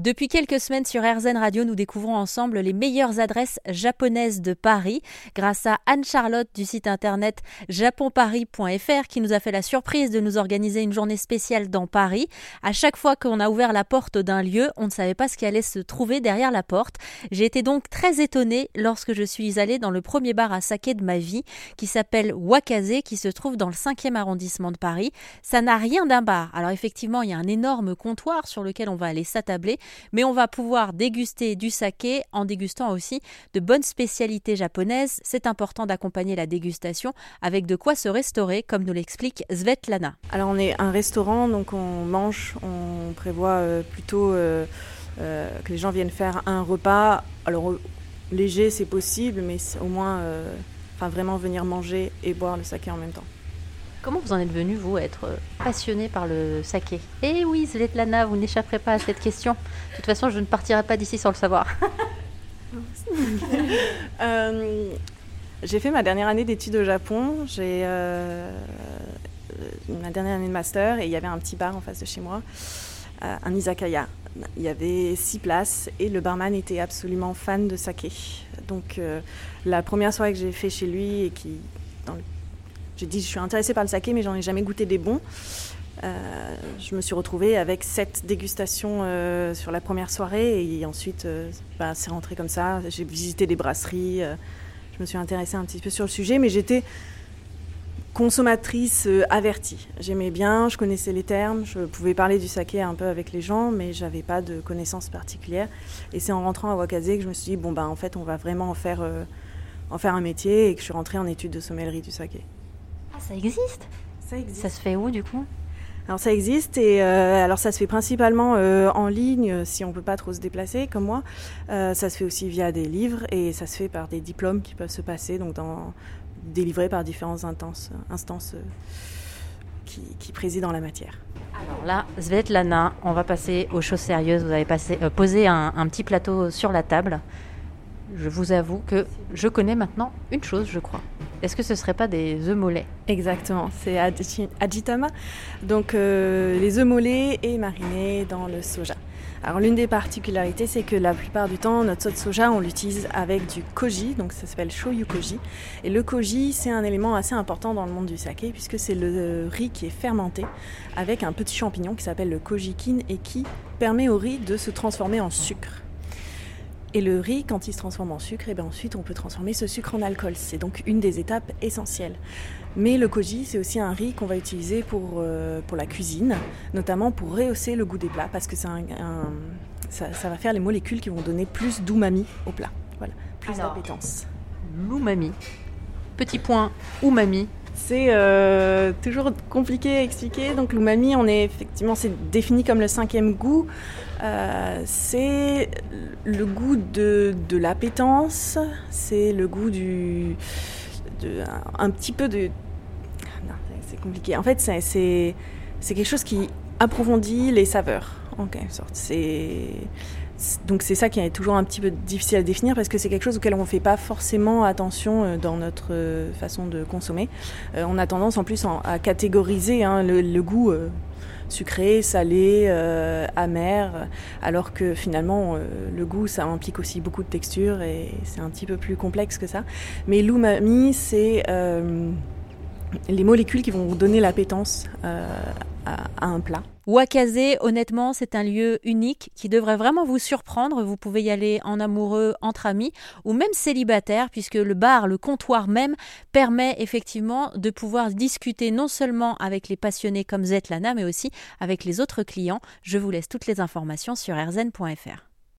Depuis quelques semaines sur RZN Radio, nous découvrons ensemble les meilleures adresses japonaises de Paris grâce à Anne-Charlotte du site internet japonparis.fr qui nous a fait la surprise de nous organiser une journée spéciale dans Paris. À chaque fois qu'on a ouvert la porte d'un lieu, on ne savait pas ce qui allait se trouver derrière la porte. J'ai été donc très étonnée lorsque je suis allée dans le premier bar à saké de ma vie qui s'appelle Wakaze qui se trouve dans le 5e arrondissement de Paris. Ça n'a rien d'un bar. Alors effectivement, il y a un énorme comptoir sur lequel on va aller s'attabler mais on va pouvoir déguster du saké en dégustant aussi de bonnes spécialités japonaises. C'est important d'accompagner la dégustation avec de quoi se restaurer, comme nous l'explique Svetlana. Alors on est un restaurant, donc on mange, on prévoit euh, plutôt euh, euh, que les gens viennent faire un repas. Alors léger c'est possible, mais au moins, vraiment venir manger et boire le saké en même temps. Comment vous en êtes venu, vous, à être euh, passionné par le saké? Eh oui, Svetlana, vous n'échapperez pas à cette question. De toute façon, je ne partirai pas d'ici sans le savoir. euh, j'ai fait ma dernière année d'études au Japon. J'ai euh, ma dernière année de master et il y avait un petit bar en face de chez moi, un izakaya. Il y avait six places et le barman était absolument fan de saké. Donc la première soirée que j'ai fait chez lui et qui j'ai dit, je suis intéressée par le saké, mais j'en ai jamais goûté des bons. Euh, je me suis retrouvée avec sept dégustations euh, sur la première soirée et ensuite euh, bah, c'est rentré comme ça. J'ai visité des brasseries, je me suis intéressée un petit peu sur le sujet, mais j'étais consommatrice avertie. J'aimais bien, je connaissais les termes, je pouvais parler du saké un peu avec les gens, mais j'avais pas de connaissances particulières. Et c'est en rentrant à Wakaze que je me suis dit bon ben en fait on va vraiment en faire en faire un métier et que je suis rentrée en études de sommellerie du saké ça existe Ça existe. Ça se fait où du coup? Alors ça existe et euh, alors ça se fait principalement euh, en ligne si on peut pas trop se déplacer comme moi. Euh, ça se fait aussi via des livres et ça se fait par des diplômes qui peuvent se passer donc dans, délivrés par différentes instances, instances qui, qui, président la matière. Alors là, Svetlana, on va passer aux choses sérieuses. Vous avez passé, posé un, un petit plateau sur la table. Je vous avoue que je connais maintenant une chose, je crois. Est-ce que ce ne serait pas des œufs mollets? Exactement, c'est Ajitama. Donc euh, les œufs mollets et marinés dans le soja. Alors l'une des particularités, c'est que la plupart du temps, notre sauce soja, on l'utilise avec du koji, donc ça s'appelle shoyu koji. Et le koji, c'est un élément assez important dans le monde du saké, puisque c'est le riz qui est fermenté avec un petit champignon qui s'appelle le kojikin et qui permet au riz de se transformer en sucre. Et le riz, quand il se transforme en sucre, et eh bien ensuite on peut transformer ce sucre en alcool. C'est donc une des étapes essentielles. Mais le koji, c'est aussi un riz qu'on va utiliser pour, euh, pour la cuisine, notamment pour rehausser le goût des plats, parce que c'est un, ça, ça, va faire les molécules qui vont donner plus d'umami au plat. Voilà, plus d'appétence. L'umami. Petit point, umami. C'est euh, toujours compliqué à expliquer. Donc l'umami, on est effectivement, c'est défini comme le cinquième goût. Euh, c'est le goût de, de l'appétence, c'est le goût du, de, un, petit peu de. Non, c'est compliqué. En fait, c'est, c'est, c'est quelque chose qui approfondit les saveurs, en quelque sorte. C'est donc c'est ça qui est toujours un petit peu difficile à définir parce que c'est quelque chose auquel on ne fait pas forcément attention euh, dans notre euh, façon de consommer. Euh, on a tendance en plus à catégoriser hein, le, goût sucré, salé, amer, alors que finalement le goût ça implique aussi beaucoup de texture et c'est un petit peu plus complexe que ça. Mais l'umami c'est les molécules qui vont donner l'appétence à un plat. Wakaze, honnêtement, c'est un lieu unique qui devrait vraiment vous surprendre. Vous pouvez y aller en amoureux, entre amis ou même célibataire, puisque le bar, le comptoir même, permet effectivement de pouvoir discuter non seulement avec les passionnés comme Zetlana, mais aussi avec les autres clients. Je vous laisse toutes les informations sur rzn.fr.